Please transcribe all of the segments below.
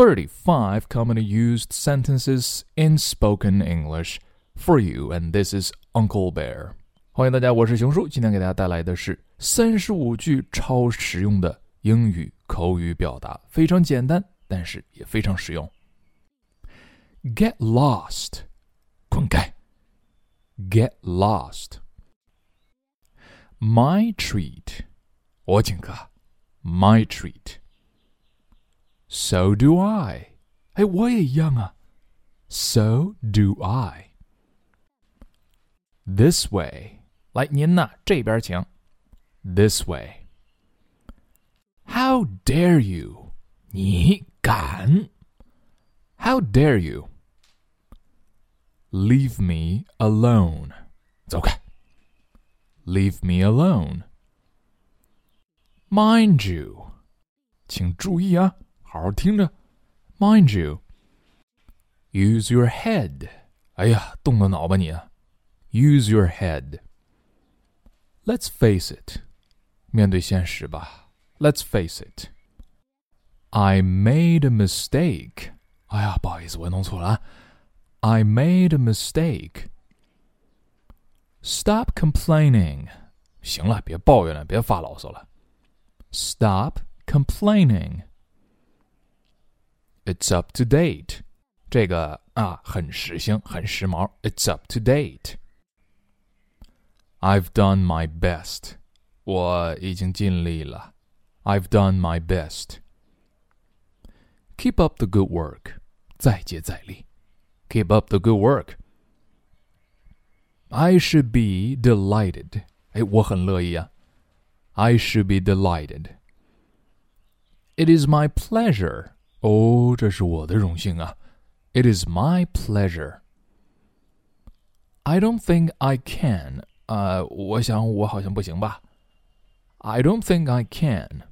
35 commonly used sentences in spoken English for you, and this is Uncle Bear. 欢迎大家，我是熊叔。今天给大家带来的是三十五句超实用的英语口语表达，非常简单，但是也非常实用。Get lost，滚开！Get lost。My treat，我请客。My treat。 So do I，哎，我也一样啊。So do I。This way，来，您呐这边请。This way。How dare you？你敢？How dare you？Leave me alone. 走开。Leave me alone. Mind you. 请注意啊， 好好听着。Mind you. Use your head. 哎呀，动动脑吧你啊。Use your head. Let's face it. 面对现实吧。Let's face it. I made a mistake. 哎呀，不好意思，我弄错了啊。I made a mistake. Stop complaining. 行了，别抱怨了，别发牢骚了。Stop complaining. It's up to date. 这个啊，很时兴，很时髦。It's up to date. I've done my best. 我已经尽力了。I've done my best. Keep up the good work. 再接再厉。Keep up the good work. I should be delighted. 哎，我很乐意啊。I should be delighted. It is my pleasure. 哦，这是我的荣幸啊。It is my pleasure. I don't think I can. 啊、uh,，我想我好像不行吧。I don't think I can.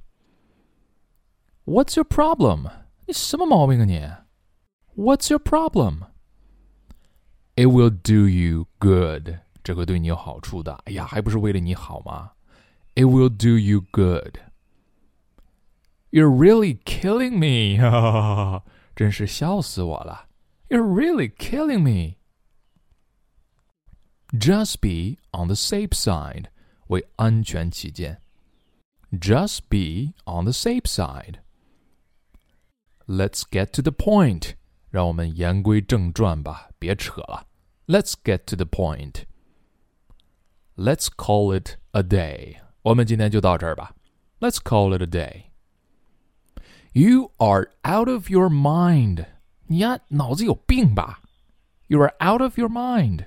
What's your problem? 你什么毛病啊你？What's your problem? It will do you good. 这会对你有好处的。哎呀，还不是为了你好吗？It will do you good. You're really killing me. 真是笑死我了。You're really killing me. Just be on the safe side. 为安全起见。Just be on the safe side. Let's get to the point. 让我们言归正传吧，别扯了。Let's get to the point. Let's call it a day. 我们今天就到这儿吧。Let's call it a day. You are out of your mind. 你呀，脑子有病吧？You are out of your mind.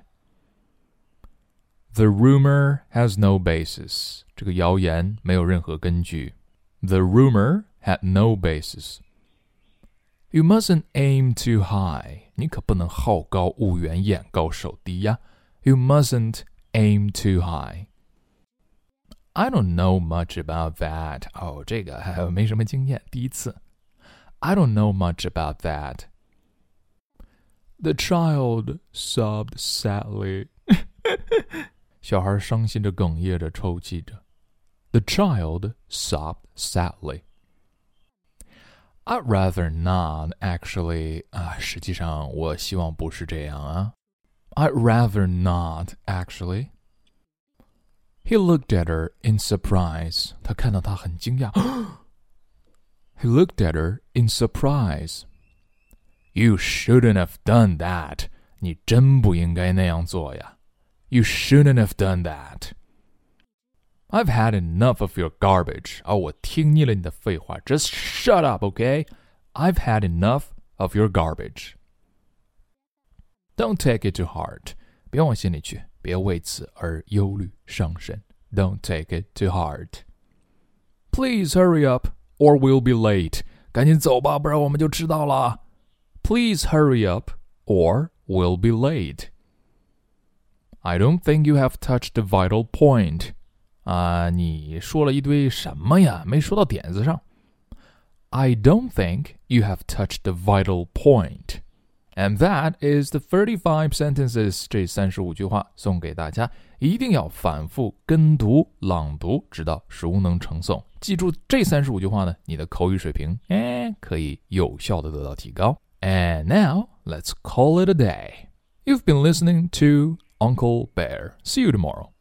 The rumor has no basis. 这个谣言没有任何根据。The rumor had no basis. You mustn't aim too high. 你可不能好高骛远、眼高手低呀。You mustn't aim too high. I don't know much about that. 哦，这个还没什么经验，第一次。I don't know much about that. The child sobbed sadly. 小孩伤心着、哽咽着、抽泣着。The child sobbed sadly. I'd rather not actually 啊，实际上我希望不是这样啊。I'd rather not actually. He looked at her in surprise. 他看到她很惊讶。he looked at her in surprise. You shouldn't have done that. 你真不应该那样做呀。You shouldn't have done that. I've had enough of your garbage. 哦，我听腻了你的废话。Just shut up, okay? I've had enough of your garbage. Don't take it to heart. 别往心里去， 别为此而忧虑伤神。Don't take it to heart. Please hurry up, or we'll be late. 赶紧走吧，不然我们就迟到了。Please hurry up, or we'll be late. I don't think you have touched the vital point. 啊，你说了一堆什么呀？没说到点子上。I don't think you have touched the vital point. And that is the thirty-five sentences。这三十五句话送给大家，一定要反复跟读、朗读，直到熟能成诵。记住这三十五句话呢，你的口语水平哎可以有效的得到提高。And now let's call it a day. You've been listening to Uncle Bear. See you tomorrow.